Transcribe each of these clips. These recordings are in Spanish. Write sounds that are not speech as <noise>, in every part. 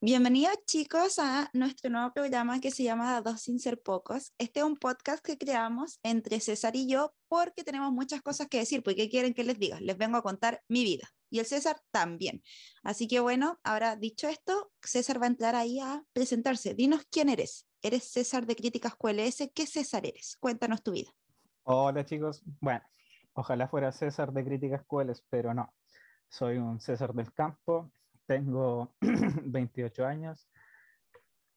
Bienvenidos chicos a nuestro nuevo programa que se llama Dos sin ser pocos. Este es un podcast que creamos entre César y yo porque tenemos muchas cosas que decir. porque quieren que les diga? Les vengo a contar mi vida y el César también. Así que bueno, ahora dicho esto, César va a entrar ahí a presentarse. Dinos quién eres. ¿Eres César de Críticas QLS? ¿Qué César eres? Cuéntanos tu vida. Hola chicos. Bueno, ojalá fuera César de Críticas QLS, pero no. Soy un César del campo, tengo <clears throat> 28 años.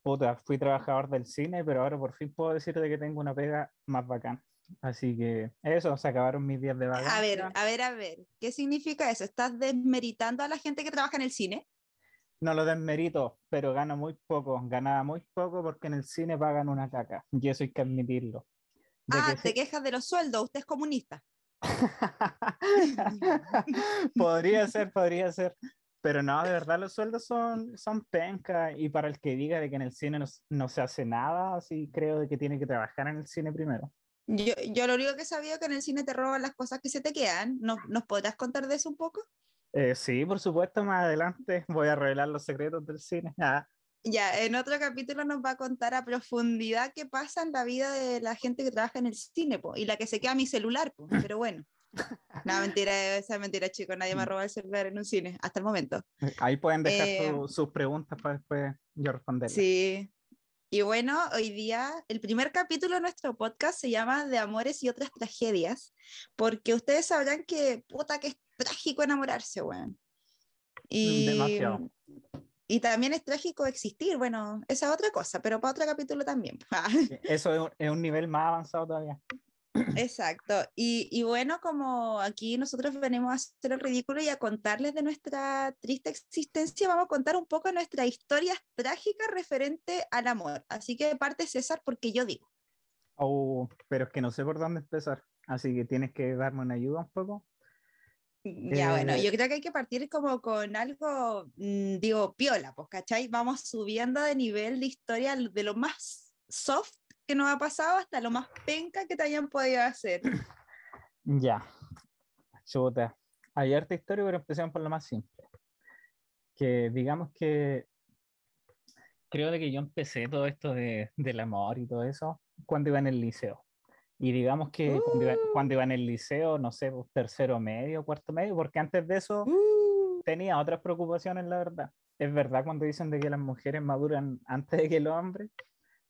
Puta, fui trabajador del cine, pero ahora por fin puedo decirte que tengo una pega más bacán. Así que eso, se acabaron mis días de vacaciones. A ver, a ver, a ver, ¿qué significa eso? ¿Estás desmeritando a la gente que trabaja en el cine? No lo desmerito, pero gano muy poco. Ganaba muy poco porque en el cine pagan una caca. Y eso hay que admitirlo. ah, te quejas de los sueldos, usted es comunista. <laughs> podría ser, podría ser. Pero no, de verdad los sueldos son, son penca y para el que diga de que en el cine no, se hace nada, así creo de que tiene que trabajar en el cine primero. Yo, yo lo único que sabía es que en el cine te roban las cosas que se te quedan. ¿Nos, ¿nos podrás contar de eso un poco? Eh, sí, por supuesto, más adelante voy a revelar los secretos del cine. <laughs> Ah. Ya, en otro capítulo nos va a contar a profundidad qué pasa en la vida de la gente que trabaja en el cine y la que se queda mi celular, pero bueno. <laughs> No, mentira, esa es mentira, chicos. Nadie me ha robado el celular en un cine, hasta el momento. Ahí pueden dejar eh, sus preguntas para después yo responder. Sí. Y bueno, hoy día el primer capítulo de nuestro podcast se llama De amores y otras tragedias, porque ustedes sabrán que puta que es trágico enamorarse, weón. Y, Demasiado. Y también es trágico existir, bueno, esa es otra cosa, pero para otro capítulo también. <laughs> Eso es un nivel más avanzado todavía. Exacto. Y, bueno, como aquí nosotros venimos a hacer el ridículo y a contarles de nuestra triste existencia, vamos a contar un poco nuestra historia trágica referente al amor. Así que parte César porque yo digo. Oh, pero es que no sé por dónde empezar. Así que tienes que darme una ayuda un poco. Ya, bueno, eh, yo creo que hay que partir como con algo, mm, digo, piola, pues, ¿cachai? Vamos subiendo de nivel de historia de lo más soft que nos ha pasado hasta lo más penca que te hayan podido hacer. <clears throat> Ya, chuta. Hay harta historia, pero empecemos por lo más simple. Que digamos que creo de que yo empecé todo esto de, del amor y todo eso cuando iba en el liceo. Y digamos que cuando, iba, en el liceo, no sé, pues, tercero medio, cuarto medio, porque antes de eso uh. tenía otras preocupaciones, la verdad. Es verdad cuando dicen de que las mujeres maduran antes de que los hombres,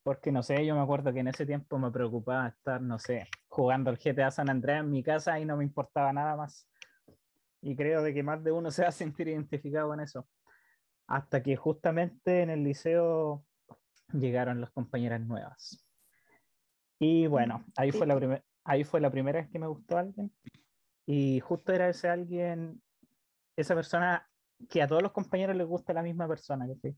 porque no sé, yo me acuerdo que en ese tiempo me preocupaba estar, no sé, jugando al GTA San Andreas en mi casa y no me importaba nada más. Y creo de que más de uno <laughs> se va a sentir identificado con eso. Hasta que justamente en el liceo llegaron las compañeras nuevas. Y bueno, ahí fue, la ahí fue la primera vez que me gustó alguien. Y justo era ese alguien, esa persona que a todos los compañeros les gusta la misma persona. ¿sí?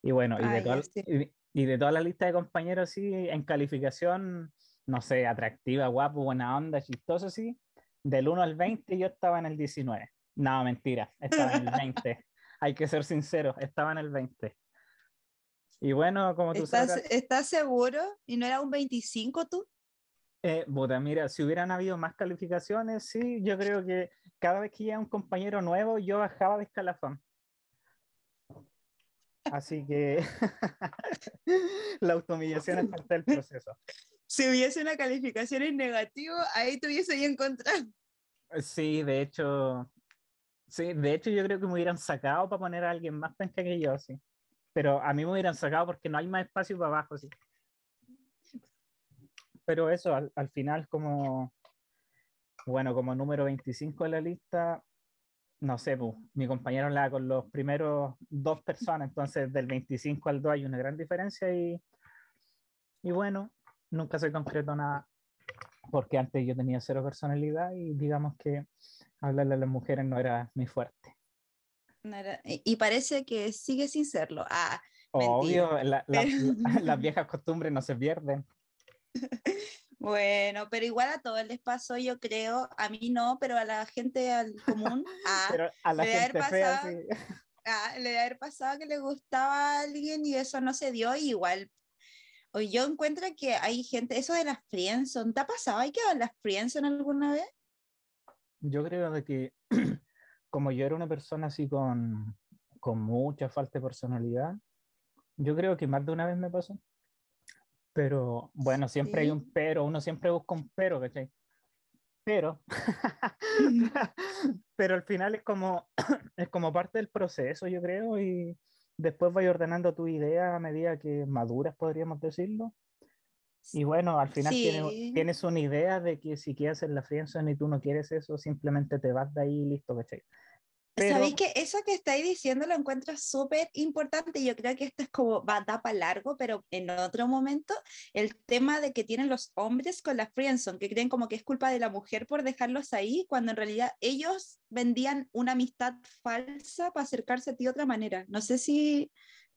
Y bueno, y de, todas, y de toda la lista de compañeros, sí, en calificación, no sé, atractiva, guapo, buena onda, chistoso, sí, del 1 al 20 yo estaba en el 19. No, mentira, estaba en el 20. <laughs> Hay que ser sincero, estaba en el 20. Y bueno, como tú ¿Estás, sabes... ¿Estás seguro? ¿Y no era un 25 tú? Eh, mira, si hubieran habido más calificaciones, sí, yo creo que cada vez que llega un compañero nuevo, yo bajaba de escalafón. Así que <laughs> la automillación es parte del proceso. Si hubiese una calificación en negativo, ahí te hubiese encontrado. Sí, de hecho, sí, de hecho yo creo que me hubieran sacado para poner a alguien más penca que yo, sí. Pero a mí me hubieran sacado porque no hay más espacio para abajo, sí. Pero eso, al, al final, como, bueno, como número 25 de la lista, no sé, pues, mi compañero la con los primeros dos personas, entonces del 25 al 2 hay una gran diferencia y, y bueno, nunca se concreto nada, porque antes yo tenía cero personalidad y digamos que hablarle a las mujeres no era mi fuerte. y parece que sigue sin serlo. Ah, Obvio, <laughs> las viejas costumbres no se pierden. <laughs> Bueno, pero igual a todos les pasó, yo creo, a mí no, pero a la gente al <laughs> común, a, Pero a la gente fea, pasado- sí. a- <laughs> le debe haber pasado que le gustaba a alguien y eso no se dio, y igual. O yo encuentro que hay gente, eso de las friendzone, ¿te ha pasado? ¿Hay en las friendzone alguna vez? Yo creo de que <clears throat> como yo era una persona así con, con mucha falta de personalidad, yo creo que más de una vez me pasó. Pero bueno, siempre hay Sí. un pero, uno siempre busca un pero, ¿cachai? Pero, <laughs> pero al final es como, <clears throat> es como parte del proceso, yo creo, y después vas ordenando tu idea a medida que maduras, podríamos decirlo. Y bueno, al final tienes, Sí. tienes una idea de que si quieres hacer la friendzone y tú no quieres eso, simplemente te vas de ahí y listo, ¿cachai? Pero, Sabéis que eso que estáis diciendo lo encuentro súper importante. Yo creo que esto es como va da para largo, pero en otro momento, el tema de que tienen los hombres con la friendzone, que creen como que es culpa de la mujer por dejarlos ahí, cuando en realidad ellos vendían una amistad falsa para acercarse a ti de otra manera. No sé si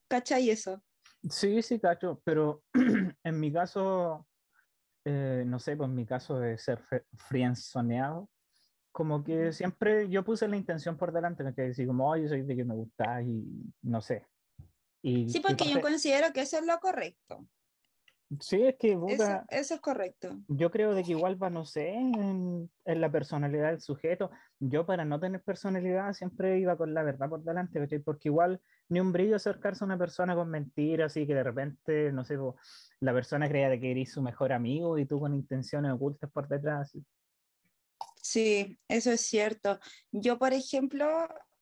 cachai eso. sí, sí, cacho, pero <clears throat> en mi caso, eh, no sé, pues en mi caso de ser friendzoneado, como que siempre yo puse la intención por delante, ¿cachai? Así como, oye, soy de que me gusta y no sé. Y, Sí, y porque yo parte- considero que eso es lo correcto. sí, es que, Eso, puta, eso es correcto. Yo creo de que igual va, no sé, en, en la personalidad del sujeto. Yo para no tener personalidad siempre iba con la verdad por delante, ¿cachai? Porque igual ni un brillo acercarse a una persona con mentiras y que de repente, no sé, la persona crea de que eres su mejor amigo y tú con intenciones ocultas por detrás. Sí, eso es cierto. Yo, por ejemplo,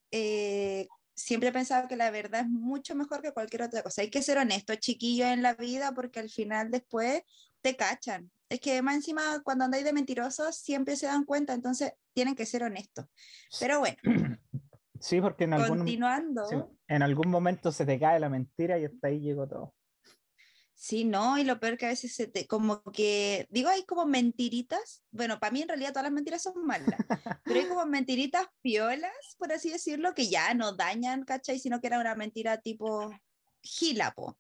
eh, siempre he pensado que la verdad es mucho mejor que cualquier otra cosa. Hay que ser honesto, chiquillos, en la vida, porque al final después te cachan. Es que más encima, cuando andáis de mentirosos, siempre se dan cuenta, entonces tienen que ser honestos. Pero bueno, Sí, porque en algún, continuando. sí, en algún momento se te cae la mentira y hasta ahí llegó todo. Sí, no, y lo peor que a veces se te, como que, digo, hay como mentiritas, bueno, para mí en realidad todas las mentiras son malas, pero hay como mentiritas piolas, por así decirlo, que ya no dañan, ¿cachai? Sino que era una mentira tipo gila, po.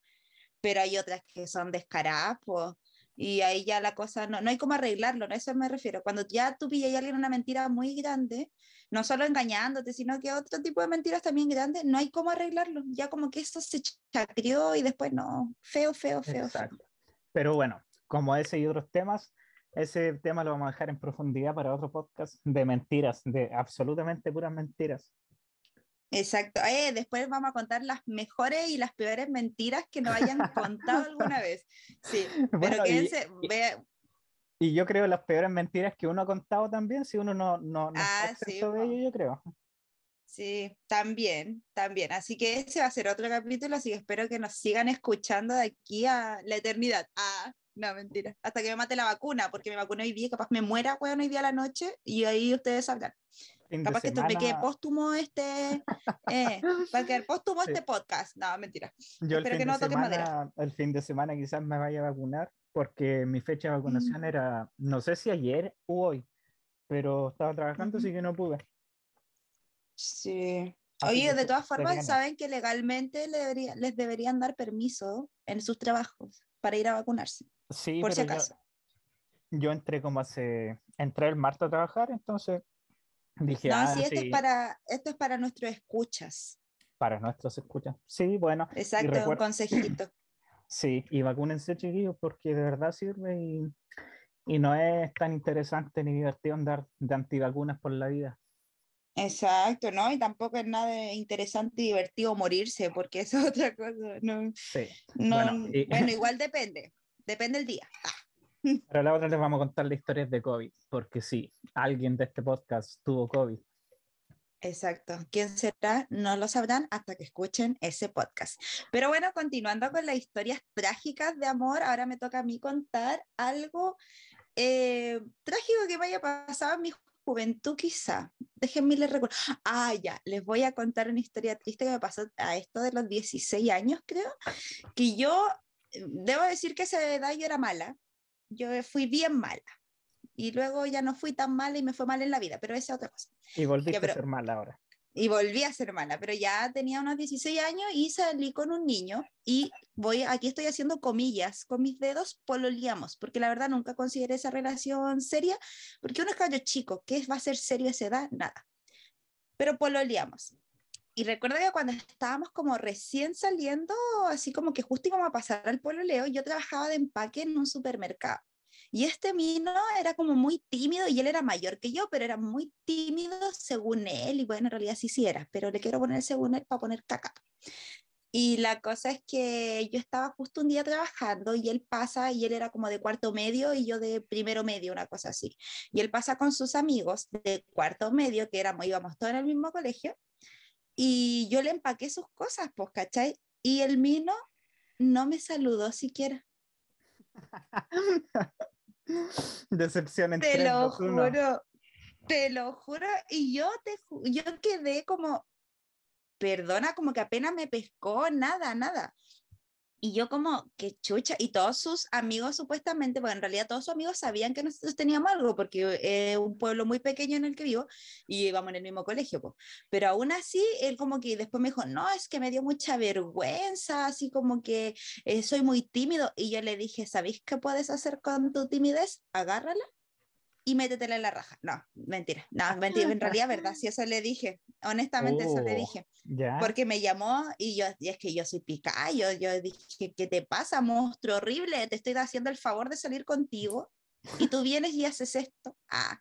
Pero hay otras que son descaradas, po, y ahí ya la cosa, no, no hay cómo arreglarlo, ¿no? A eso me refiero. Cuando ya tú pillas a alguien una mentira muy grande, no solo engañándote, sino que otro tipo de mentiras también grandes, no hay cómo arreglarlo. Ya como que eso se chacrió y después no, feo, feo, feo. feo. Exacto. Pero bueno, como ese y otros temas, ese tema lo vamos a dejar en profundidad para otro podcast de mentiras, de absolutamente puras mentiras. Exacto. Eh, después vamos a contar las mejores y las peores mentiras que nos hayan contado alguna vez. Sí, <laughs> pero Bueno, quédense, y- ve- Y yo creo las peores mentiras que uno ha contado también, si uno no, no, no Ah, sí, de ello, yo creo. sí, también, también. Así que ese va a ser otro capítulo, así que espero que nos sigan escuchando de aquí a la eternidad. Ah, no, mentira. Hasta que me mate la vacuna, porque me vacuné hoy día, capaz me muera, weón, hoy día a la noche, y ahí ustedes sabrán. Capaz que esto me quede semana, póstumo este, eh, va a quedar póstumo Sí. este podcast. No, mentira. yo espero que no toque madera. semana, el fin de semana quizás me vaya a vacunar, porque mi fecha de vacunación Mm. era, no sé si ayer o hoy, pero estaba trabajando, Ujú. así que no pude. Sí. Así Oye, de todas formas, saben que legalmente le debería- les deberían dar permiso en sus trabajos para ir a vacunarse, Sí, por si pero yo- acaso. Yo, entré como hace, entré el martes a trabajar, entonces dije, No, ah, sí, esto sí, es para, esto es para nuestros escuchas. para nuestros escuchas. Sí, bueno, Exacto, un consejito. <clears throat> Sí, y vacúnense, chiquillos, porque de verdad sirve y, y no es tan interesante ni divertido andar de antivacunas por la vida. Exacto, ¿no? Y tampoco es nada de interesante y divertido morirse, porque eso es otra cosa. No, Sí, no, Bueno, y- bueno, <laughs> igual depende, depende el día. Pero la otra les vamos a contar la historia de COVID, porque sí, alguien de este podcast tuvo COVID. Exacto. ¿Quién será? No lo sabrán hasta que escuchen ese podcast. Pero bueno, continuando con las historias trágicas de amor, ahora me toca a mí contar algo eh, trágico que me haya pasado en mi juventud, quizá. Déjenme les recuerdo. Ah, ya, les voy a contar una historia triste que me pasó a esto de los 16 años, creo, que yo, debo decir que esa edad yo era mala. Yo fui bien mala. Y luego ya no fui tan mala y me fue mal en la vida, pero esa es otra cosa. Y volviste pero- a ser mal ahora. y volví a ser mala, pero ya tenía unos 16 años y salí con un niño y voy, aquí estoy haciendo comillas con mis dedos, pololeamos, porque la verdad nunca consideré esa relación seria, porque uno es caballo chico, ¿qué va a ser serio a esa edad? Nada. Pero pololeamos. Y recuerdo que cuando estábamos como recién saliendo, así como que justo íbamos a pasar al pololeo, yo trabajaba de empaque en un supermercado. Y este Mino era como muy tímido y él era mayor que yo, pero era muy tímido según él. Y bueno, en realidad sí, sí era, pero le quiero poner según él para poner caca. Y la cosa es que yo estaba justo un día trabajando y él pasa y él era como de cuarto medio y yo de primero medio, una cosa así. Y él pasa con sus amigos de cuarto medio, que éramos, íbamos todos en el mismo colegio, y yo le empaqué sus cosas, pues, ¿cachai? Y el Mino no me saludó siquiera. <laughs> Decepción en Te lo juro, te lo juro. Y yo, te, yo quedé como, perdona, como que apenas me pescó, nada, nada. Y yo como, qué chucha, y todos sus amigos supuestamente, bueno, en realidad todos sus amigos sabían que nosotros teníamos algo, porque es un pueblo muy pequeño en el que vivo y íbamos en el mismo colegio, pues. pero aún así, él como que después me dijo, no, es que me dio mucha vergüenza, así como que eh, soy muy tímido, y yo le dije, ¿sabéis qué puedes hacer con tu timidez? Agárrala y métetela en la raja. No, mentira. No, mentira. En realidad, verdad. Si eso le dije. Honestamente, eso le oh, dije. Porque me llamó y yo, y es que yo soy picayo. Yo dije, ¿qué te pasa, monstruo horrible? Te estoy haciendo el favor de salir contigo y tú vienes y haces esto. Ah,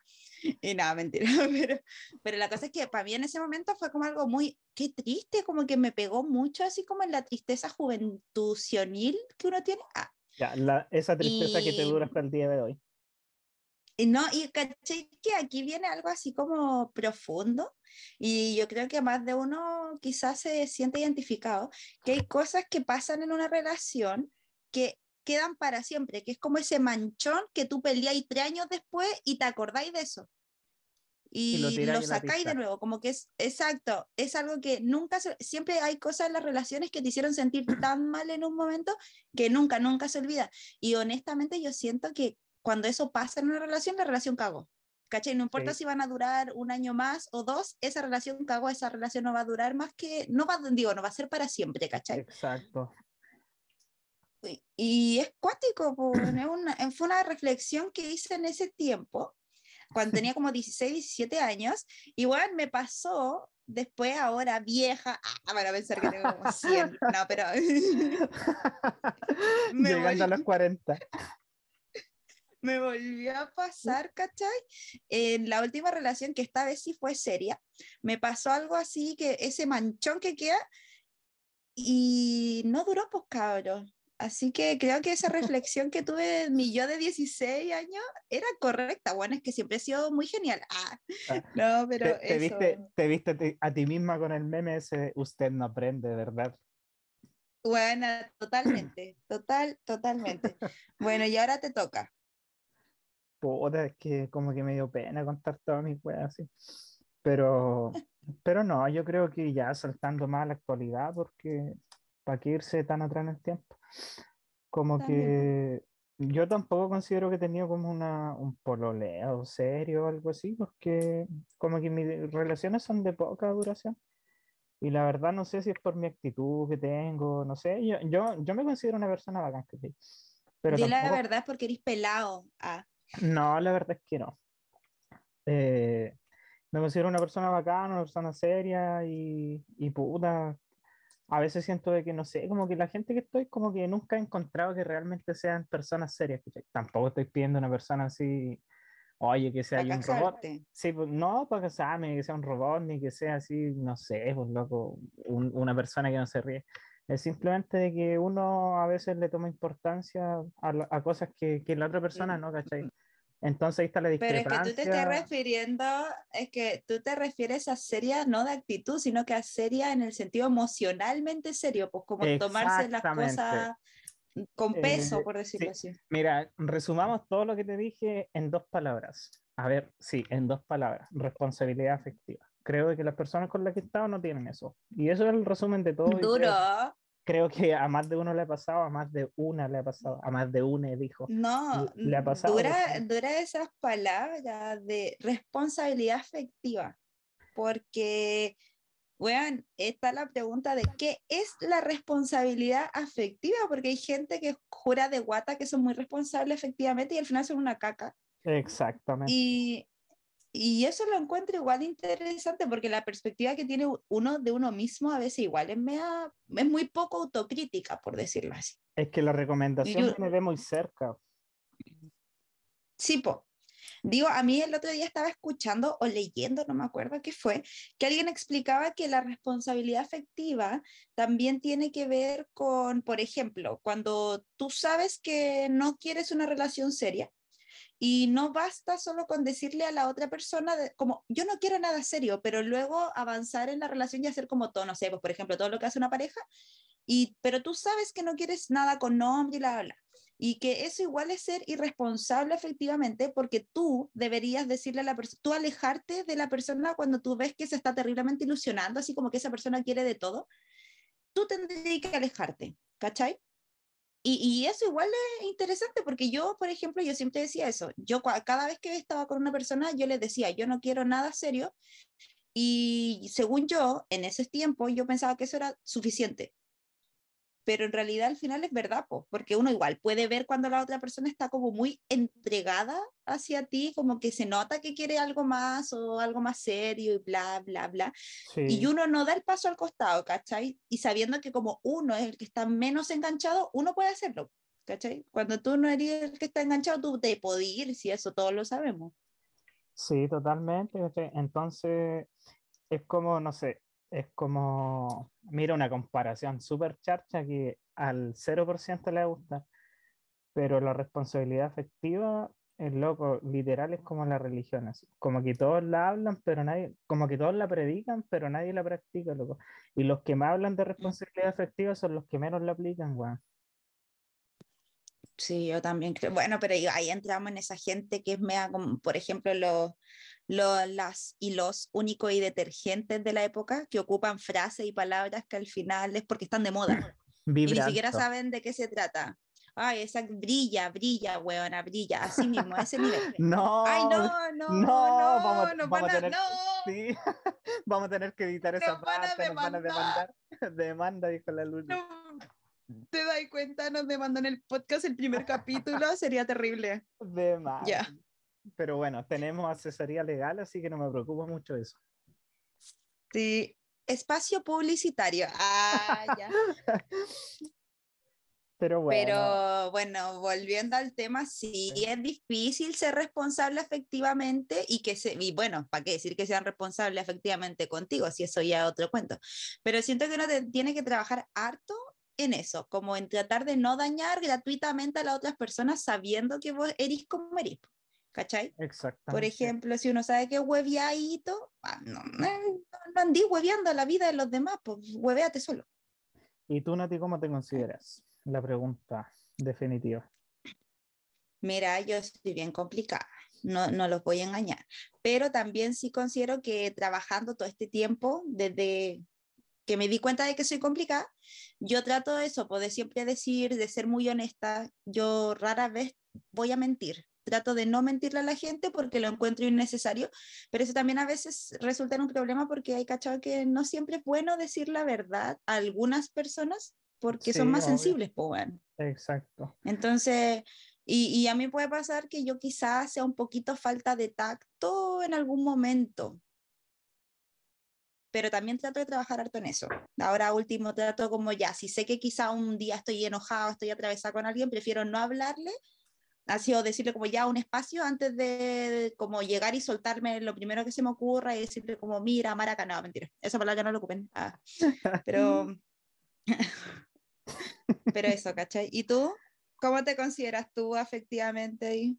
y nada, mentira. <laughs> Pero, pero la cosa es que para mí en ese momento fue como algo muy, qué triste, como que me pegó mucho, así como en la tristeza juventucionil que uno tiene. Ah. Ya, la, esa tristeza que te dura hasta el día de hoy. No, y caché que aquí viene algo así como profundo y yo creo que más de uno quizás se siente identificado, que hay cosas que pasan en una relación que quedan para siempre, que es como ese manchón que tú peleáis tres años después y te acordáis de eso. Y, lo, sacáis de nuevo, como que es exacto, es algo que nunca, siempre hay cosas en las relaciones que te hicieron sentir tan mal en un momento que nunca, nunca se olvida. Y honestamente yo siento que cuando eso pasa en una relación, la relación cagó. ¿Cachai? No importa si van a durar un año más o dos, esa relación cagó, esa relación no va a durar más que, no va, digo, no va a ser para siempre, ¿cachai? Exacto. Y, es cuático, <clears throat> una, fue una reflexión que hice en ese tiempo, cuando tenía como 16, 17 años, igual me pasó después ahora vieja, ah, van a pensar que tengo como 100, <laughs> no, pero... <laughs> Llegando a los 40 me volvió a pasar, ¿cachai? En la última relación, que esta vez sí fue seria, me pasó algo así, que ese manchón que queda, y no duró, pues cabrón. Así que creo que esa <laughs> reflexión que tuve mi yo de 16 años era correcta. Bueno, es que siempre he sido muy genial. Ah, ah no, pero. Te, viste, te viste a ti misma con el meme ese, usted no aprende, ¿verdad? Bueno, totalmente, total, totalmente. <laughs> Bueno, y ahora te toca es que como que me dio pena contar todas mis weas así. Pero, <laughs> pero no, yo creo que ya saltando más a la actualidad, porque para qué irse tan atrás en el tiempo. Como que yo tampoco considero que he tenido como una, un pololeo serio o algo así, porque como que mis relaciones son de poca duración. Y la verdad no sé si es por mi actitud que tengo, no sé, yo, yo, yo me considero una persona bacán. Pero la verdad porque eres pelado. Ah. No, la verdad es que no. Eh, me considero una persona bacana, una persona seria y, y, puta. A veces siento de que no sé, como que la gente que estoy, como que nunca he encontrado que realmente sean personas serias. Tampoco estoy pidiendo una persona así, oye, que sea un robot. Sí, pues, no para casarme, que sea un robot, ni que sea así, no sé, pues loco, una persona que no se ríe. Es simplemente de que uno a veces le toma importancia a, a cosas que, que, la otra persona no, ¿cachai? Entonces ahí está la discrepancia. Pero es que tú te estás refiriendo, es que tú te refieres a seria no de actitud, sino que a seria en el sentido emocionalmente serio, pues como tomarse las cosas con peso, por decirlo así. Mira, resumamos todo lo que te dije en dos palabras. A ver, sí, en dos palabras. Responsabilidad afectiva. Creo que las personas con las que he estado no tienen eso. Y eso es el resumen de todo. Duro creo que a más de uno le ha pasado, a más de una le ha pasado, a más de una dijo. No, le ha pasado. Dura, dura esas palabras de responsabilidad afectiva, porque Bueno, está la pregunta de qué es la responsabilidad afectiva, porque hay gente que jura de guata que son muy responsables efectivamente y al final son una caca. Exactamente. Y, y eso lo encuentro igual interesante porque la perspectiva que tiene uno de uno mismo a veces igual es, mea, es muy poco autocrítica, por decirlo así. Es que la recomendación me ve muy cerca. Sí, po. Digo, a mí el otro día estaba escuchando o leyendo, no me acuerdo qué fue, que alguien explicaba que la responsabilidad afectiva también tiene que ver con, por ejemplo, cuando tú sabes que no quieres una relación seria y no basta solo con decirle a la otra persona como yo no quiero nada serio, pero luego avanzar en la relación y hacer como todo, no sé, pues por ejemplo, todo lo que hace una pareja, y, pero tú sabes que no quieres nada con nombre y la bla y que eso igual es ser irresponsable efectivamente porque tú deberías decirle a la persona, tú alejarte de la persona cuando tú ves que se está terriblemente ilusionando, así como que esa persona quiere de todo, tú tendrías que alejarte, ¿cachai? Y, eso igual es interesante porque yo, por ejemplo, yo siempre decía eso, yo cada vez que estaba con una persona, yo le decía, yo no quiero nada serio y según yo, en ese tiempo, yo pensaba que eso era suficiente pero en realidad al final es verdad, porque uno igual puede ver cuando la otra persona está como muy entregada hacia ti, como que se nota que quiere algo más o algo más serio y bla, bla, bla. Y uno no da el paso al costado, ¿cachai? Y sabiendo que como uno es el que está menos enganchado, uno puede hacerlo, ¿cachai? Cuando tú no eres el que está enganchado, tú te puedes ir, si eso todos lo sabemos. Sí, totalmente. Entonces, es como, no sé, es como, mira una comparación súper charcha que al 0% le gusta, pero la responsabilidad afectiva, el loco, literal es como la religión, así. como que todos la hablan, pero nadie, como que todos la predican, pero nadie la practica, loco. Y los que más hablan de responsabilidad afectiva son los que menos la aplican, weón. Sí, yo también creo. Bueno, pero ahí entramos en esa gente que es mea, como, por ejemplo, los, las y los únicos y detergentes de la época que ocupan frases y palabras que al final es porque están de moda. <clears throat> Y ni siquiera saben de qué se trata. Ay, esa brilla, brilla, weona, brilla, así mismo, a ese nivel. <laughs> No, Ay, no, no, no, no, vamos, no, vamos a tener, sí, <laughs> vamos a tener que editar esa parte, nos van a demandar. <laughs> Demanda, dijo la luz. Te das cuenta, nos demandan el podcast el primer capítulo, <laughs> sería terrible. De más. Ya. Pero bueno, tenemos asesoría legal, así que no me preocupa mucho eso. Sí, espacio publicitario. Ah, ya. <laughs> Pero bueno. Pero bueno, volviendo al tema, sí, es difícil ser responsable efectivamente y que se, y bueno, ¿para qué decir que sean responsables efectivamente contigo? Si eso ya es otro cuento. Pero siento que uno tiene que trabajar harto en eso, como en tratar de no dañar gratuitamente a las otras personas sabiendo que vos eres como eres. ¿Cachai? Exacto. Por ejemplo, si uno sabe que hueviadito, ah, no, no, no andí hueveando la vida de los demás, pues hueveate solo. ¿Y tú, Nati, cómo te consideras? La pregunta definitiva. Mira, yo estoy bien complicada, no, no los voy a engañar, pero también sí considero que trabajando todo este tiempo, desde que me di cuenta de que soy complicada, yo trato eso, pues, de siempre decir, de ser muy honesta, yo rara vez voy a mentir, trato de no mentirle a la gente porque lo encuentro innecesario, pero eso también a veces resulta en un problema porque hay cachado que no siempre es bueno decir la verdad a algunas personas porque son más sensibles, pues bueno. Exacto. Entonces, y, y, a mí puede pasar que yo quizás sea un poquito falta de tacto en algún momento, pero también trato de trabajar harto en eso. Ahora último trato como ya, si sé que quizá un día estoy enojado, estoy atravesada con alguien, prefiero no hablarle, así o decirle como ya un espacio antes de como llegar y soltarme lo primero que se me ocurra y decirle como mira, maraca, no, mentira, esa palabra no lo ocupen. Ah, pero, <laughs> pero eso, ¿cachai? ¿Y tú? ¿Cómo te consideras tú afectivamente?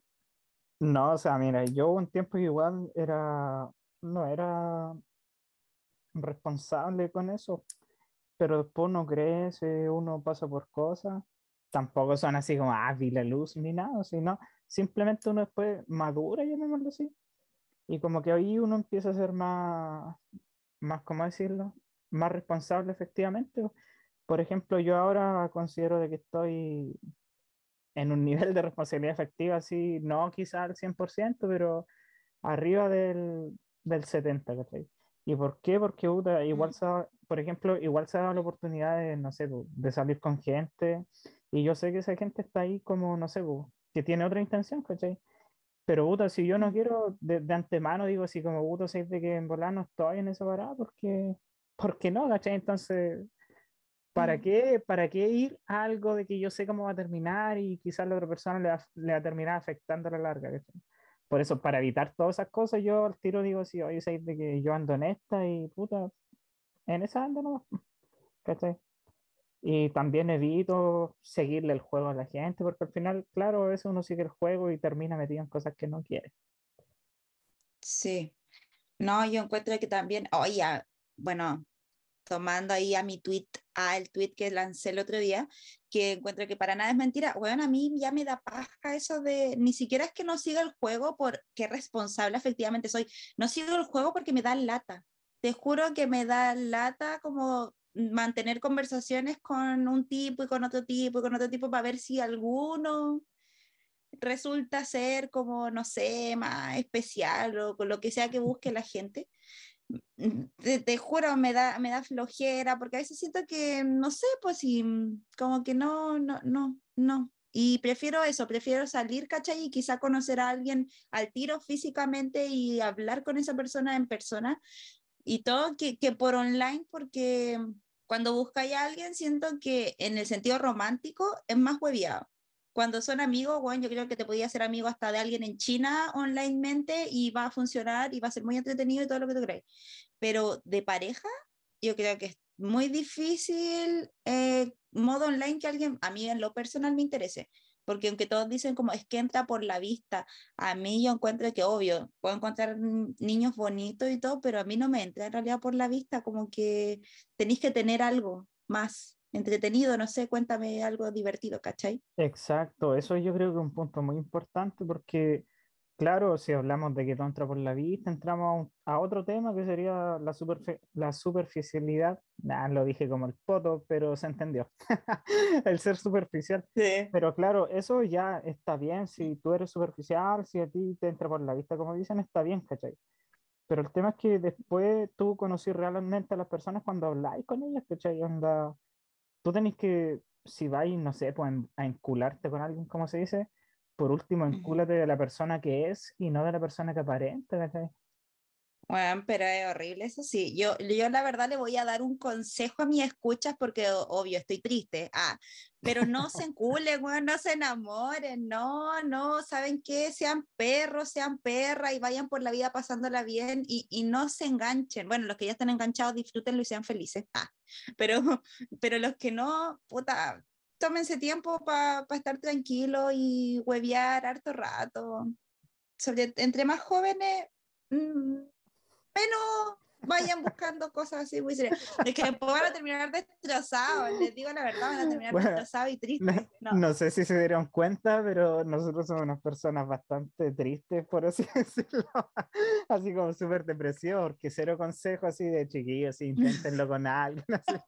No, o sea, mira, yo un tiempo igual era, no era responsable con eso, pero después uno crece, uno pasa por cosas, tampoco son así como, ah, vi la luz ni nada, sino simplemente uno después madura, llamémoslo así, y como que ahí uno empieza a ser más, más, ¿cómo decirlo? Más responsable efectivamente. Por ejemplo, yo ahora considero de que estoy en un nivel de responsabilidad efectiva, así, no quizá al 100%, pero arriba del, del 70%, ¿cachai? ¿Y por qué? Porque puta, igual se da- por ejemplo, igual se dado la oportunidad de, no sé, de salir con gente, y yo sé que esa gente está ahí como, no sé, que tiene otra intención, ¿cachai? Pero puta, si yo no quiero, de, de antemano digo así como, puta, sé de que en volar no estoy en esa parada, porque, ¿por qué no, cachai? Entonces, ¿para qué, ¿para qué ir a algo de que yo sé cómo va a terminar y quizás la otra persona le va, le va a terminar afectando a la larga, ¿cachai? Por eso, para evitar todas esas cosas, yo al tiro digo, sí, oye, sé de que yo ando en esta y puta, en esa ando nomás, <laughs> ¿cachai? Y también evito seguirle el juego a la gente, porque al final, claro, a veces uno sigue el juego y termina metido en cosas que no quiere. Sí. No, yo encuentro que también, oye, ah, bueno, tomando ahí a mi tweet, a el tweet que lancé el otro día, que encuentro que para nada es mentira. Bueno, a mí ya me da paja eso de, ni siquiera es que no siga el juego por qué responsable efectivamente soy, no sigo el juego porque me da lata. Te juro que me da lata como mantener conversaciones con un tipo y con otro tipo y con otro tipo para ver si alguno resulta ser como, no sé, más especial o con lo que sea que busque la gente. Mm, Te, te juro, me da, me da flojera, porque a veces siento que, no sé, pues si, como que no, no, no, no. Y prefiero eso, prefiero salir, ¿cachai? Y quizá conocer a alguien al tiro físicamente y hablar con esa persona en persona y todo que, que por online, porque cuando buscáis a alguien siento que en el sentido romántico es más hueviado. Cuando son amigos, bueno, yo creo que te podía ser amigo hasta de alguien en China onlinemente y va a funcionar y va a ser muy entretenido y todo lo que tú crees. Pero de pareja, yo creo que es muy difícil eh, modo online que alguien, a mí en lo personal me interese. Porque aunque todos dicen como es que entra por la vista, a mí yo encuentro que obvio, puedo encontrar niños bonitos y todo, pero a mí no me entra en realidad por la vista, como que tenéis que tener algo más entretenido, no sé, cuéntame algo divertido, ¿cachai? Exacto, eso yo creo que es un punto muy importante porque, claro, si hablamos de que todo entra por la vista, entramos a, otro tema que sería la, superfi- la superficialidad. Nah, lo dije como el poto, pero se entendió. <laughs> El ser superficial. Sí. Pero claro, eso ya está bien. Si tú eres superficial, si a ti te entra por la vista, como dicen, está bien, ¿cachai? Pero el tema es que después tú conocí realmente a las personas cuando habláis con ellas, ¿cachai? Onda, tú tenés que, si vais, no sé, pues a encularte con alguien, como se dice, por último, encúlate de la persona que es y no de la persona que aparenta, ¿cachai? Bueno, pero es horrible, eso sí. Yo, yo la verdad le voy a dar un consejo a mis escuchas porque obvio estoy triste. Ah, pero no se enculen, weón, no se enamoren, no, no, ¿saben qué? Sean perros, sean perras y vayan por la vida pasándola bien y, y no se enganchen. Bueno, los que ya están enganchados, disfrútenlo y sean felices. Ah, pero, pero los que no, puta, tómense tiempo para estar tranquilos y huevear harto rato. Sobre, entre más jóvenes, mm, menos vayan buscando cosas así muy serias. Es que después van a terminar destrozados, les digo la verdad, van a terminar Bueno, destrozados y tristes. No. no sé si se dieron cuenta, pero nosotros somos unas personas bastante tristes, por así <laughs> decirlo. Así como súper depresivos, porque cero consejo así de chiquillos, así, inténtenlo con alguien. así.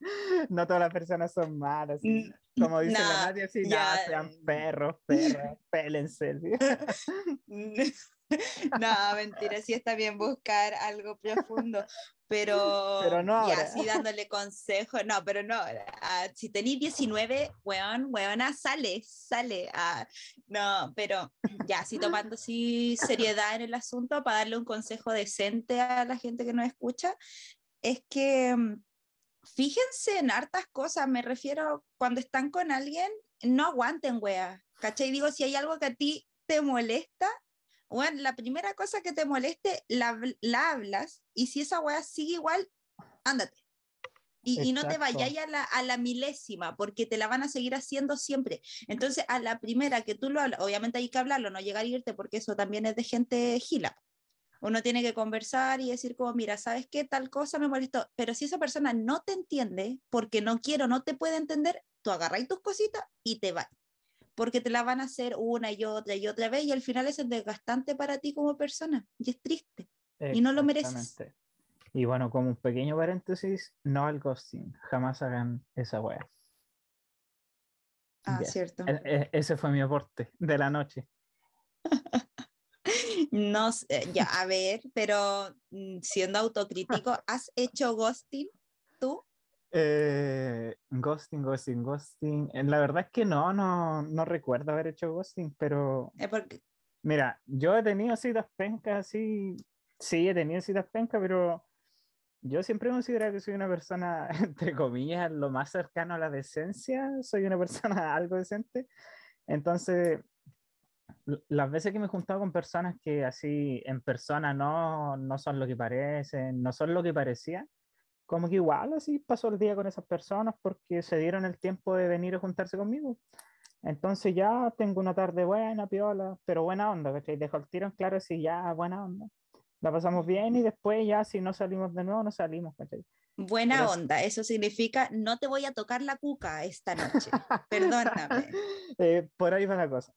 No todas las personas son malas. así. Mm, Como dice la nah, Nati, así, ya. "Nah, sean perros, perras, pélense. <laughs> así. <laughs> no, mentira, sí está bien buscar algo profundo, pero, Pero no y así dándole consejos, no, pero no, ah, si tenéis 19, weón, weona, sale, sale, ah, no, pero ya, así tomando sí seriedad en el asunto para darle un consejo decente a la gente que nos escucha, es que mm, fíjense en hartas cosas, me refiero cuando están con alguien, no aguanten, wea, ¿cachai? Digo, si hay algo que a ti te molesta, bueno, la primera cosa que te moleste, la, habl- la hablas, y si esa wea sigue igual, ándate. Y, y no te vayáis a la, a la milésima, porque te la van a seguir haciendo siempre. Entonces, a la primera que tú lo hablas, obviamente hay que hablarlo, no llegar a irte, porque eso también es de gente gila. Uno tiene que conversar y decir como, mira, ¿sabes qué? Tal cosa me molestó. Pero si esa persona no te entiende, porque no quiero, no te puede entender, tú agarras tus cositas y te vas. Porque te la van a hacer una y otra y otra vez y al final es desgastante para ti como persona y es triste. Y no lo mereces. Y bueno, como un pequeño paréntesis, no al ghosting. Jamás hagan esa wea. Ah, Ya. cierto. E- e- ese fue mi aporte de la noche. <laughs> No ya, a ver, pero mm, siendo autocrítico, <laughs> ¿has hecho ghosting tú? Eh, ghosting, ghosting, ghosting. Eh, La verdad es que no, no, no recuerdo haber hecho ghosting, pero Eh, porque, mira, yo he tenido citas pencas, sí, sí, he tenido citas pencas, pero yo siempre he considerado que soy una persona, <laughs> entre comillas, lo más cercano a la decencia, soy una persona <laughs> algo decente. Entonces, las veces que me he juntado con personas que así en persona no, no son lo que parecen, no son lo que parecían, como que igual así pasó el día con esas personas porque se dieron el tiempo de venir a juntarse conmigo. Entonces ya tengo una tarde buena, piola, pero buena onda, ¿cachai? Dejo el tiro en claro si ya buena onda. La pasamos bien y después ya si no salimos de nuevo, no salimos, ¿cachai? buena Pero- onda, eso significa no te voy a tocar la cuca esta noche. <laughs> Perdóname. Eh, por ahí va la cosa.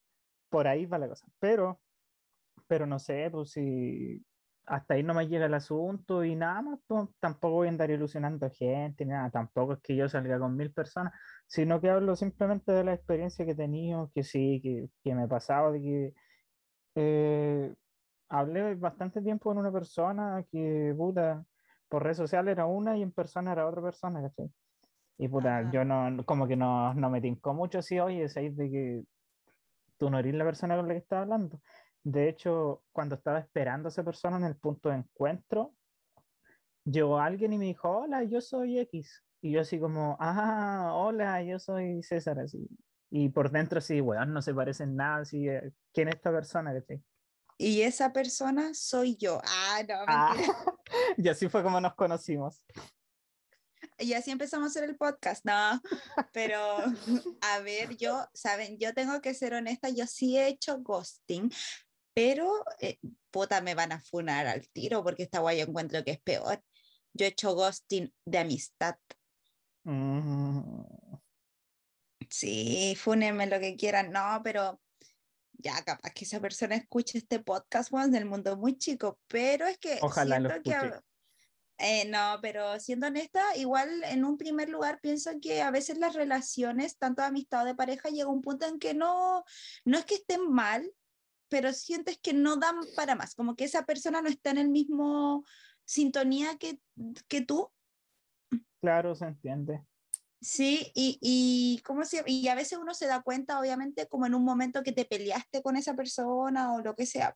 Por ahí va la cosa. Pero, pero no sé, pues si hasta ahí no me llega el asunto y nada más, pues tampoco voy a andar ilusionando gente, ni nada. Tampoco es que yo salga con mil personas, sino que hablo simplemente de la experiencia que he tenido, que sí, que, que me ha pasado, de que eh, hablé bastante tiempo con una persona que, puta, por redes sociales era una y en persona era otra persona, ¿cachai? Y puta, Ajá. yo no, como que no, no me tincó mucho así, oye, sabes de que tú no eres la persona con la que estaba hablando. De hecho, cuando estaba esperando a esa persona en el punto de encuentro, llegó alguien y me dijo, hola, yo soy X. Y yo así como, ah, hola, yo soy César, así. Y por dentro así, weón, no se parecen nada, así, eh, ¿quién es esta persona? ¿cachai? Y esa persona soy yo. Ah, no, Ah, <laughs> y así fue como nos conocimos. Y así empezamos a hacer el podcast, no, pero a ver, yo, saben, yo tengo que ser honesta, yo sí he hecho ghosting, pero eh, puta, me van a funar al tiro porque esta guay yo encuentro que es peor. Yo he hecho ghosting de amistad. Mm, Sí, fúnenme lo que quieran, no, pero ya capaz que esa persona escuche este podcast, Juan, del mundo muy chico, pero es que Ojalá lo siento que... escuche. a- eh, no, pero siendo honesta, igual en un primer lugar pienso que a veces las relaciones, tanto de amistad o de pareja, llega un punto en que no, no es que estén mal, pero sientes que no dan para más, como que esa persona no está en el mismo sintonía que, que tú. claro, se entiende. Sí, y, y, ¿cómo se, y a veces uno se da cuenta, obviamente, como en un momento que te peleaste con esa persona o lo que sea.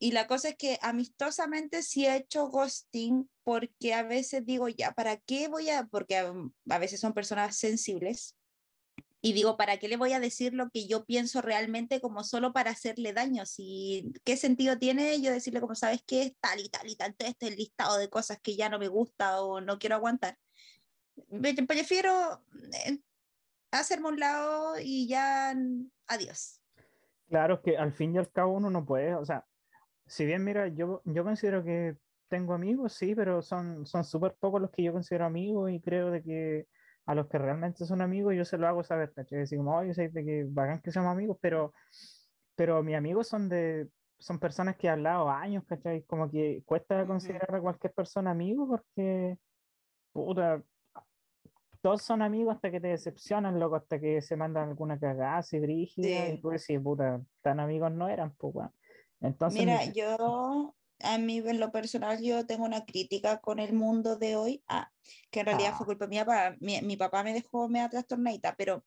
Y la cosa es que amistosamente sí he hecho ghosting porque a veces digo, ya, ¿para qué voy a...? Porque a, a veces son personas sensibles. Y digo, ¿para qué le voy a decir lo que yo pienso realmente como solo para hacerle daño? Si, ¿Qué sentido tiene yo decirle como, sabes qué? Es tal y tal y tal, este es el listado de cosas que ya no me gusta o no quiero aguantar. Prefiero eh, hacerme un lado y ya, adiós. Claro que al fin y al cabo uno no puede, o sea, si bien mira, yo, yo considero que tengo amigos, sí, pero son son súper pocos los que yo considero amigos y creo de que a los que realmente son amigos yo se lo hago saber, ¿cachai? Decir como, oye, sé de que bacán que somos amigos, pero, pero mis amigos son de, son personas que he hablado años, ¿cachai? Como que cuesta considerar a cualquier persona amigo porque, puta, todos son amigos hasta que te decepcionan, loco, hasta que se mandan alguna cagada así brígida y Sí. tú decís, puta, tan amigos no eran, pues. Entonces, Mira, mi- yo, a mí en lo personal, yo tengo una crítica con el mundo de hoy, ah, que en realidad fue Ah. culpa mía, pa- mi, mi papá me dejó media trastornadita, pero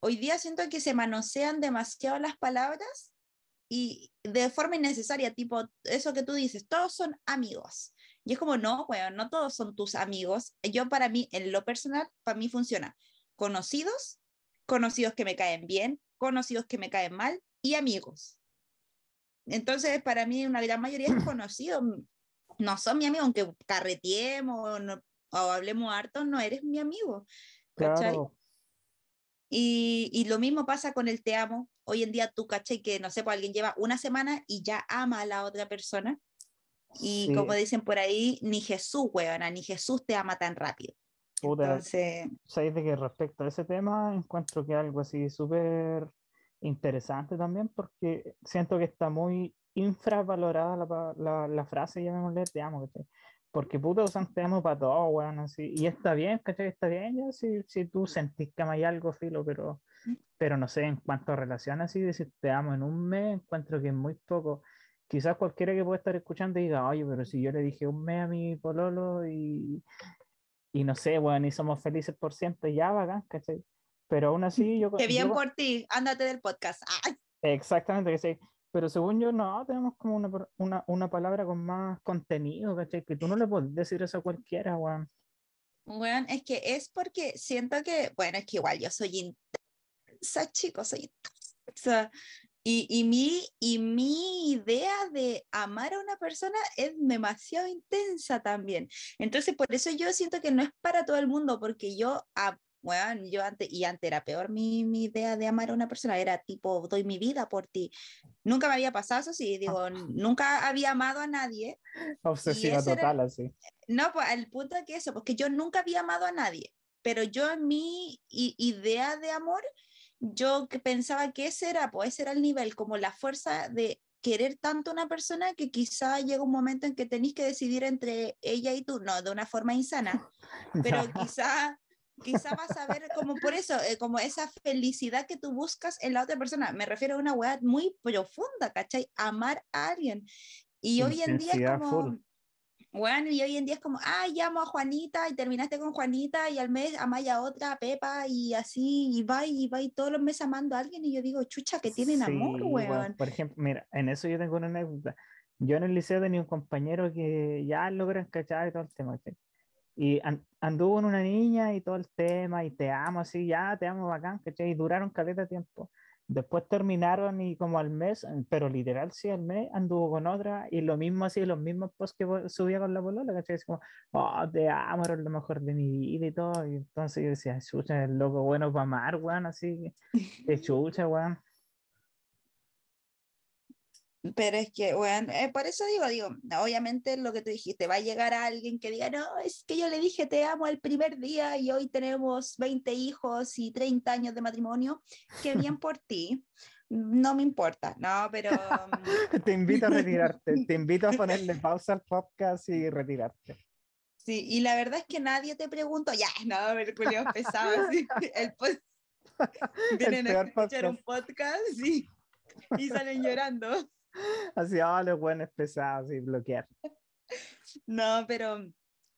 hoy día siento que se manosean demasiado las palabras y de forma innecesaria, tipo eso que tú dices, todos son amigos. Y es como, no, weón, no todos son tus amigos. Yo para mí, en lo personal, para mí funciona conocidos, conocidos que me caen bien, conocidos que me caen mal y amigos. Entonces, para mí, una gran mayoría es conocido. No son mi amigo, aunque carreteemos o, no- o hablemos harto, no eres mi amigo. ¿cachai? claro, Y, y lo mismo pasa con el te amo. Hoy en día tú, ¿cachai? Que no sé, pues alguien lleva una semana y ya ama a la otra persona. Y sí, como dicen por ahí, ni Jesús, weona, ni Jesús te ama tan rápido. puta, Entonces, sabéis de que respecto a ese tema encuentro que algo así súper interesante también porque siento que está muy infravalorada la, la, la frase, llamémosle, te amo, ¿cachai? Porque puta usan te amo para todo, weón, así. Y está bien, ¿cachai? Está bien ya si, si tú sentís que hay algo, filo, pero, pero no sé, en cuanto a relaciones así, decir te amo en un mes, encuentro que es muy poco. quizás cualquiera que pueda estar escuchando diga, oye, pero si yo le dije un mes a mi pololo y, y no sé, bueno, y somos felices por siempre, ya bacán, ¿cachai? Pero aún así yo... Qué bien yo- por ti, ándate del podcast. Ay, Exactamente, que sí. Pero según yo, no, tenemos como una, una, una palabra con más contenido, ¿cachai? Que tú no le puedes decir eso a cualquiera, weón. Bueno, es que es porque siento que, bueno, es que igual yo soy intensa, chicos, soy intensa. Y, y, mi, y mi idea de amar a una persona es demasiado intensa también. Entonces, por eso yo siento que no es para todo el mundo, porque yo, ah, bueno, yo antes, y antes era peor mi, mi idea de amar a una persona, era tipo, doy mi vida por ti. Nunca me había pasado eso, sí, digo, <laughs> nunca había amado a nadie. Obsesiva ese era- total, así. No, pues al punto de que eso, porque yo nunca había amado a nadie, pero yo en mi idea de amor, yo pensaba que ese era, pues ese era el nivel, como la fuerza de querer tanto a una persona que quizá llega un momento en que tenéis que decidir entre ella y tú, no, de una forma insana, <laughs> pero quizá, quizá vas a ver como por eso, eh, como esa felicidad que tú buscas en la otra persona. Me refiero a una weá muy profunda, ¿cachai? Amar a alguien. Y hoy en día es como, full. bueno, y hoy en día es como, ah, llamo a Juanita y terminaste con Juanita y al mes amáis a otra, a Pepa y así, y va y va y todos los meses amando a alguien y yo digo, chucha, que tienen amor, Sí, weón. Por ejemplo, mira, en eso yo tengo una anécdota. Yo en el liceo tenía un compañero que ya logran cachar y todo el tema, ¿cachai? Y an- anduvo con una niña y todo el tema, y te amo, así, ya te amo bacán, ¿cachai? Y duraron caleta de tiempo. Después terminaron y como al mes, eh, pero literal sí, al mes anduvo con otra y lo mismo así, los mismos posts que subía con la polola, ¿cachai? Es como, oh, te amo, eres lo mejor de mi vida y todo. Y entonces yo decía, chucha, el loco bueno para amar, weón, así, que <laughs> chucha, weón. Pero es que, bueno, eh, por eso digo, digo, obviamente lo que tú dijiste, va a llegar a alguien que diga, no, es que yo le dije te amo el primer día y hoy tenemos 20 hijos y 30 años de matrimonio, qué bien <laughs> por ti, no me importa, no, pero... mm, Te invito a retirarte, te <laughs> invito a ponerle pausa al podcast y retirarte. Sí, y la verdad es que nadie te preguntó, ya, no, <laughs> el culiao pesado, así, el pod- vienen a escuchar un podcast sí, y salen llorando. Así, ah, los buenos pesados y bloquear. No, pero,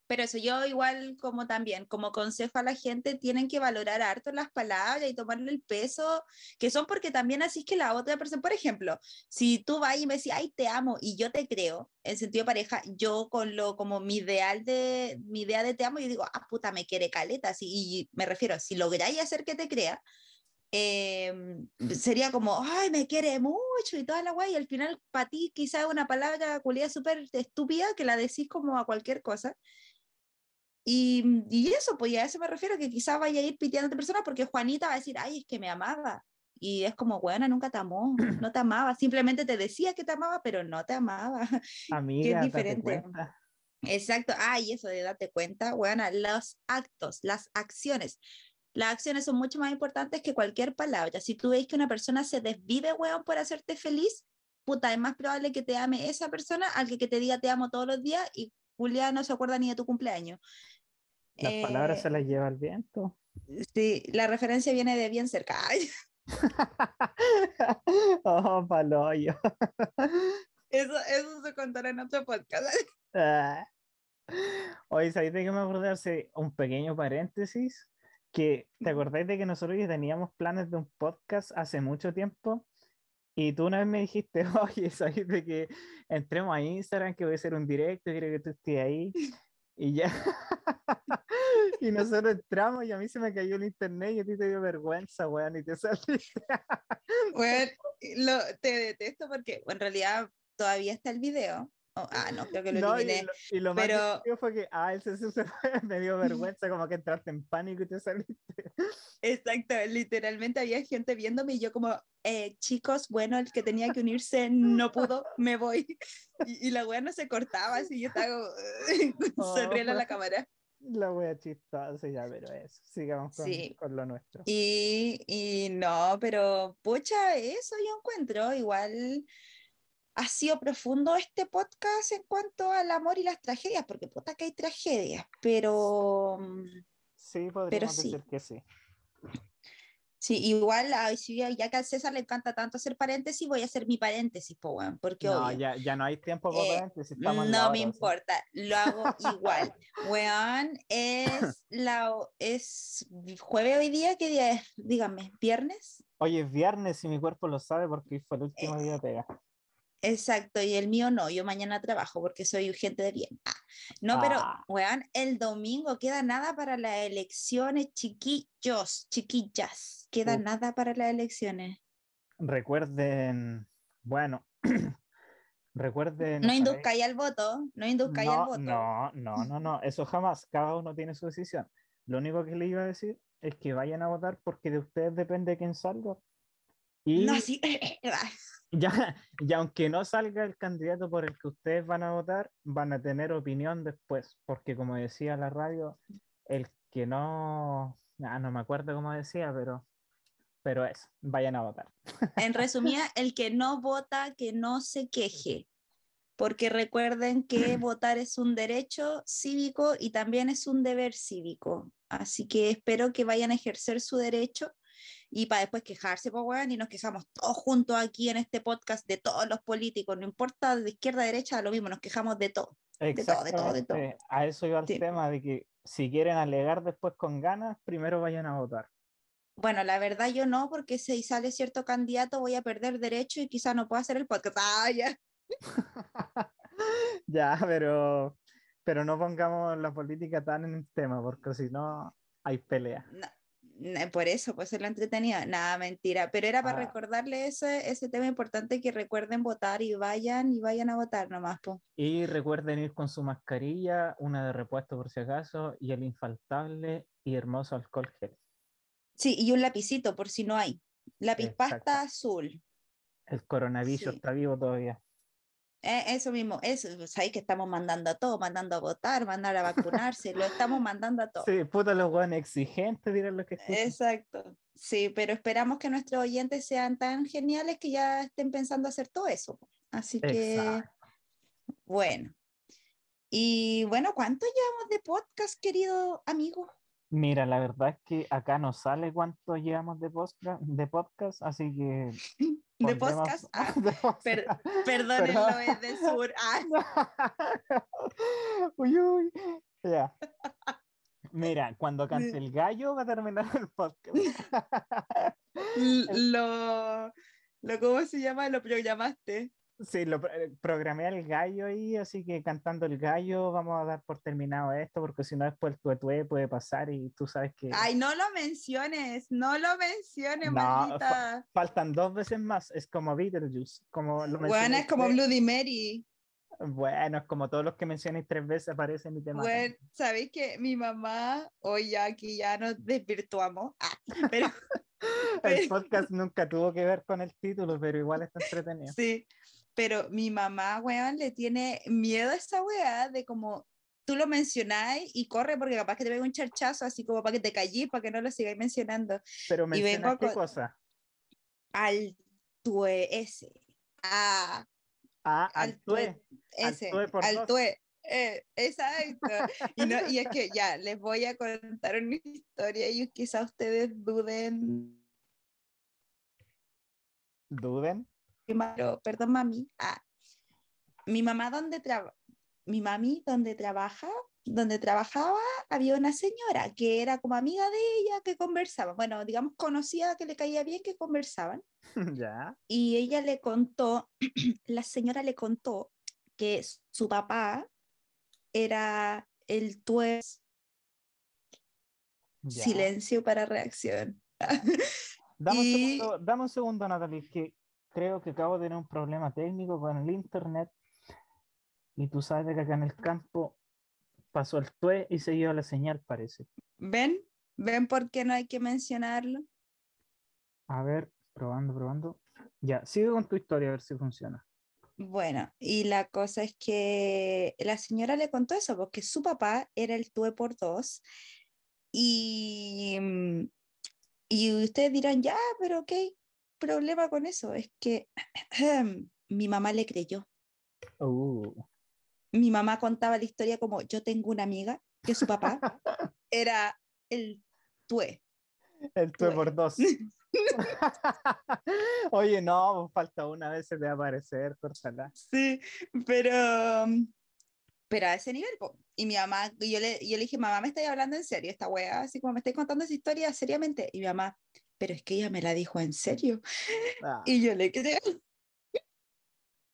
pero eso yo igual como también, como consejo a la gente, tienen que valorar harto las palabras y tomarle el peso que son porque también así es que la otra persona, por ejemplo, si tú vas y me decís, ay, te amo, y yo te creo, en sentido pareja, yo con lo, como mi ideal de, mi idea de te amo, yo digo, ah, puta, me quiere caleta, así, y me refiero, si lográis hacer que te crea, eh, sería como, ay, me quiere mucho y toda la guay, y al final para ti quizás una palabra cualidad súper estúpida que la decís como a cualquier cosa. Y, y eso, pues ya a eso me refiero, que quizás vaya a ir piteando a otra persona porque Juanita va a decir, ay, es que me amaba. Y es como, buena, nunca te amó, <clears throat> no te amaba, simplemente te decía que te amaba, pero no te amaba. <laughs> Amiga, date diferente. cuenta. Exacto, ay, eso de date cuenta, buena, los actos, las acciones. Las acciones son mucho más importantes que cualquier palabra. Si tú veis que una persona se desvive, weón, por hacerte feliz, puta, es más probable que te ame esa persona al que, que te diga te amo todos los días y Julia no se acuerda ni de tu cumpleaños. Las palabras Eh, se las lleva el viento. Sí, la referencia viene de bien cerca. Ay, <laughs> oh, paloyo. Eso, eso se contará en otro podcast. Ah. Oye, ¿sabéis de qué me acordé? Hace un pequeño paréntesis. Que, ¿te acordáis de que nosotros ya teníamos planes de un podcast hace mucho tiempo? Y tú una vez me dijiste, <laughs> oye, ¿sabéis de que entremos a Instagram, que voy a hacer un directo, quiero que tú estés ahí? Y ya. <laughs> y nosotros entramos y a mí se me cayó el internet y a ti te dio vergüenza, weón, y te <laughs> saliste. Bueno, lo, te detesto porque en realidad todavía está el video. Oh, ah, no, creo que lo No, y eliminé. lo, y lo más pero- divertido fue que, ah, se fue, <laughs> me dio vergüenza, como que entraste en pánico y te saliste. <laughs> Exacto, literalmente había gente viéndome y yo como, eh, chicos, bueno, el que tenía que unirse no pudo, me voy. <laughs> Y, y la wea no se cortaba, así yo estaba como, sonriendo a la cámara. La wea chistosa, ya, pero eso, sigamos con, Sí. con lo nuestro. Y, y no, pero pucha, eso yo encuentro, igual ha sido profundo este podcast en cuanto al amor y las tragedias, porque puta que hay tragedias, pero... Sí, podríamos sí. decir que sí. Sí, igual, ya que al César le encanta tanto hacer paréntesis, voy a hacer mi paréntesis, po, porque No, obvio. ya, ya no hay tiempo para Eh, paréntesis, estamos No hora, me importa, lo hago <laughs> igual. Weón, es la es jueves hoy día, ¿qué día es? Dígame, ¿viernes? Oye, es viernes y mi cuerpo lo sabe porque hoy fue el último Eh, día de pega. Exacto, y el mío no, yo mañana trabajo porque soy gente de bien. Ah, no, pero, Ah. weón, el domingo queda nada para las elecciones, chiquillos, chiquillas, queda nada para las elecciones. Recuerden, bueno, <clears throat> recuerden. No induzcáis al voto, no induzcáis al No, voto. no, no, no, no, eso jamás, cada uno tiene su decisión. Lo único que le iba a decir es que vayan a votar porque de ustedes depende quién salga. Y No, sí. <clears throat> ya, <laughs> y aunque no salga el candidato por el que ustedes van a votar, van a tener opinión después, porque como decía la radio, el que no, ah, no me acuerdo cómo decía, pero, pero eso, vayan a votar. En resumida, <laughs> el que no vota, que no se queje, porque recuerden que <clears throat> votar es un derecho cívico y también es un deber cívico. Así que espero que vayan a ejercer su derecho y para después quejarse, pues, weón, y nos quejamos todos juntos aquí en este podcast de todos los políticos, no importa de izquierda a derecha, lo mismo, nos quejamos de todo. todo, de todo, de todo. A eso iba el Sí. tema de que si quieren alegar después con ganas, primero vayan a votar. Bueno, la verdad yo no, porque si sale cierto candidato voy a perder derecho y quizá no pueda hacer el podcast. Ah, ya. <laughs> Ya, pero, pero no pongamos la política tan en el tema, porque si no hay pelea. No, por eso, pues es lo entretenido. Nada, mentira. Pero era para Ah. recordarle ese, ese tema importante que recuerden votar y vayan y vayan a votar nomás. po. Y recuerden ir con su mascarilla, una de repuesto por si acaso, y el infaltable y hermoso alcohol gel. Sí, y un lapicito por si no hay. Lápiz pasta azul. El coronavirus Sí. está vivo todavía. Eh, eso mismo, eso, sabéis que estamos mandando a todo, mandando a votar, mandar a vacunarse, lo estamos mandando a <laughs> todo. Sí, puta los buenos exigentes, dirán los que escuchan. Exacto. Sí, pero esperamos que nuestros oyentes sean tan geniales que ya estén pensando hacer todo eso. Así que, Exacto. bueno. Y bueno, ¿cuánto llevamos de podcast, querido amigo? Mira, la verdad es que acá no sale cuánto llevamos de, postra- de podcast, así que... <clears throat> ¿De podcast? Ah, <laughs> de podcast. per- <laughs> perdónenlo, Perdón. es de sur. Ah, <laughs> uy, uy. Ya. Mira, cuando cante el gallo va a terminar el podcast. lo, lo, ¿cómo se llama? Lo programaste. Sí, lo eh, programé al gallo ahí, así que cantando el gallo vamos a dar por terminado esto, porque si no después el tuetue puede pasar y tú sabes que Ay, no lo menciones, no lo menciones, No, maldita. faltan dos veces más. Es como Beetlejuice, como lo Bueno, es como Bloody Mary. Bueno, es como todos los que mencioné tres veces aparecen y te matan. Bueno, sabéis que mi mamá, hoy ya aquí ya nos desvirtuamos, ah, pero <laughs> El podcast nunca tuvo que ver con el título, pero igual está entretenido. sí, pero mi mamá, weón, le tiene miedo a esa weá de como tú lo mencionáis y corre porque capaz que te pega un charchazo así como para que te callís, para que no lo sigáis mencionando. Pero mencionas qué cosa. Al tue ese. Ah, Ah, al tue. ese, al tue, eh, exacto. Y, no, y es que ya, les voy a contar una historia y quizá ustedes duden, Duden. Pero, perdón mami, ah, mi mamá donde trabaja, mi mami donde trabaja, donde trabajaba, había una señora que era como amiga de ella que conversaba, bueno, digamos conocida que le caía bien que conversaban. <laughs> ya. y ella le contó, <clears throat> la señora le contó que su papá era el tues ya. silencio para reacción. <laughs> Dame, Y- un segundo, dame un segundo, Natalie, que creo que acabo de tener un problema técnico con el internet. Y tú sabes que acá en el campo pasó el tue y se dio la señal, parece. ¿Ven? ¿Ven por qué no hay que mencionarlo? A ver, probando, probando. Ya, sigue con tu historia a ver si funciona. Bueno, y la cosa es que la señora le contó eso, porque su papá era el tue por dos. Y, y ustedes dirán, ya, pero ¿qué problema con eso? Es que <clears throat> mi mamá le creyó. Uh, mi mamá contaba la historia como yo tengo una amiga que su papá <laughs> era el tue. El tuve por dos. <laughs> <laughs> Oye, no, falta una vez a aparecer, córtala. Sí, pero, pero a ese nivel, po. y mi mamá, yo le, yo le dije, mamá, me estáis hablando en serio, esta wea, así como me estáis contando esa historia seriamente, y mi mamá, pero es que ella me la dijo en serio, <laughs> Ah, y yo le creo,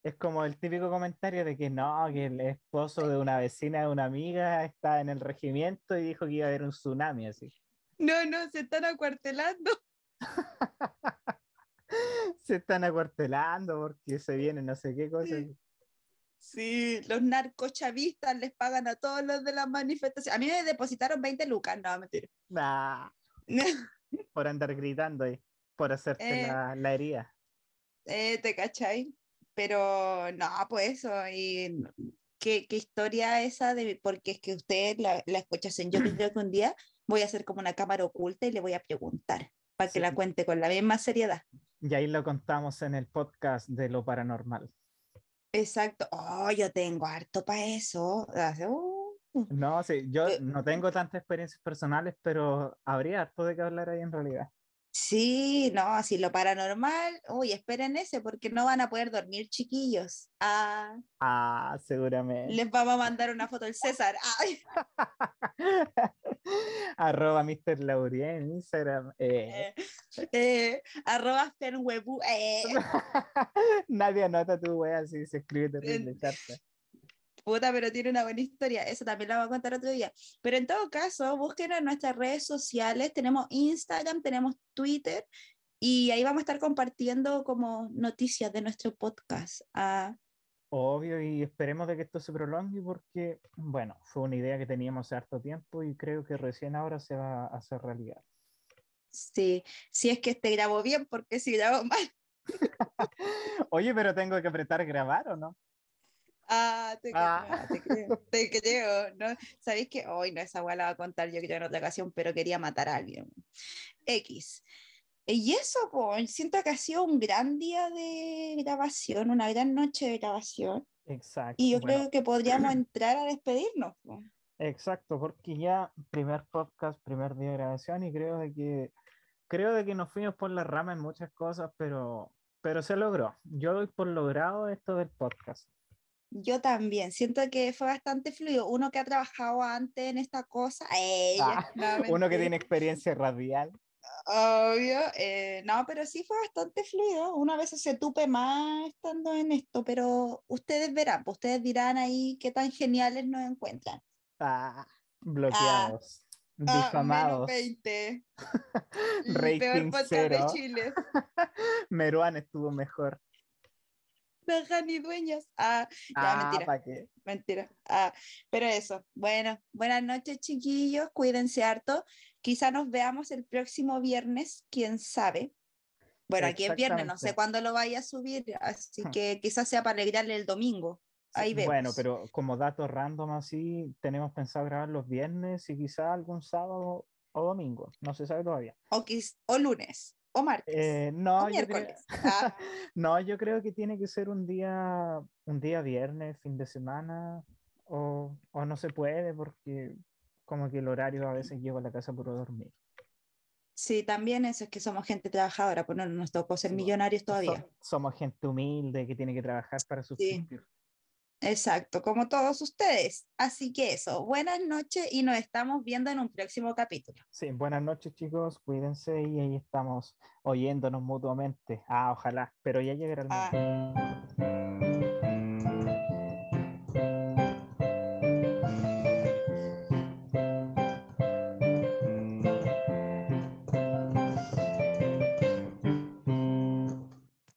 es como el típico comentario de que no, que el esposo de una vecina de una amiga está en el regimiento y dijo que iba a haber un tsunami así. no, no, se están acuartelando, <laughs> Se están acuartelando porque se viene no sé qué cosa. Sí. sí, los narcochavistas les pagan a todos los de las manifestaciones, a mí me depositaron 20 lucas, no, mentira, Nah, <laughs> por andar gritando ahí, por hacerte Eh. la, la herida. Eh, ¿te cachai? Pero no, pues eso, y qué, qué historia esa de, porque es que ustedes la, la escuchasen, yo creo que un día voy a hacer como una cámara oculta y le voy a preguntar para que Sí. la cuente con la misma seriedad. Y ahí lo contamos en el podcast de lo paranormal. Exacto, oh, yo tengo harto para eso. uh, <laughs> No, sí, yo Eh, no tengo tantas experiencias personales, pero habría harto de qué hablar ahí en realidad. Sí, no, así lo paranormal, uy, esperen ese porque no van a poder dormir chiquillos. Ah, Ah, seguramente. les vamos a mandar una foto del César. Ay, <laughs> Arroba Mr. Laurien en Instagram. Eh, eh, eh, arroba Fenwebu. <laughs> Nadie anota tu wea así se escribe terrible. Puta, pero tiene una buena historia. Eso también la voy a contar otro día. Pero en todo caso, busquen en nuestras redes sociales. Tenemos Instagram, tenemos Twitter. Y ahí vamos a estar compartiendo como noticias de nuestro podcast. Ah, Obvio, y esperemos de que esto se prolongue porque, bueno, fue una idea que teníamos hace harto tiempo y creo que recién ahora se va a hacer realidad. sí, si es que este grabó bien, porque si grabó mal. <laughs> Oye, pero tengo que apretar grabar o no? Ah, te, cre- Ah. te creo, te creo, ¿no? ¿Sabéis que hoy no, esa weá la va a contar yo creo en otra ocasión, pero quería matar a alguien. X. Y eso, pues, siento que ha sido un gran día de grabación, una gran noche de grabación, Exacto. y yo bueno, creo que podríamos entrar a despedirnos. po. Exacto, porque ya primer podcast, primer día de grabación y creo de que creo de que nos fuimos por la rama en muchas cosas, pero pero se logró. Yo doy por logrado esto del podcast. Yo también, siento que fue bastante fluido. Uno que ha trabajado antes en esta cosa, <laughs> ella, Ah, no, Uno que tiene experiencia radial. Obvio, eh, no, pero sí fue bastante fluido. Una vez se tupe más estando en esto, pero ustedes verán, pues ustedes dirán ahí qué tan geniales nos encuentran. Ah, bloqueados, Ah, menos difamados. <laughs> 20. El Rating peor podcast cero. de Chile. <laughs> Meruán estuvo mejor. <laughs> Dejan ni dueñas. Ah, ya, Ah, mentira. mentira. Ah, pero eso, bueno, buenas noches chiquillos, cuídense harto. Quizá nos veamos el próximo viernes, quién sabe. Bueno, aquí es viernes, no sé cuándo lo vaya a subir, así Hmm. que quizás sea para alegrarle el domingo. Ahí Bueno, vemos. pero como dato random así, tenemos pensado grabar los viernes y quizá algún sábado o domingo. No se sabe todavía. O, o lunes, o martes, Eh, o no, yo creo. <laughs> Ah, no, yo creo que tiene que ser un día, un día viernes, fin de semana, o, o no se puede porque como que el horario a veces llego a la casa por dormir. sí, también eso es que somos gente trabajadora, pues no nos tocó ser Sí, millonarios So- todavía. somos gente humilde que tiene que trabajar para subsistir. Exacto, como todos ustedes. Así que eso, buenas noches y nos estamos viendo en un próximo capítulo. Sí, buenas noches chicos, cuídense y ahí estamos oyéndonos mutuamente. Ah, ojalá, pero ya llegará el Ah. momento.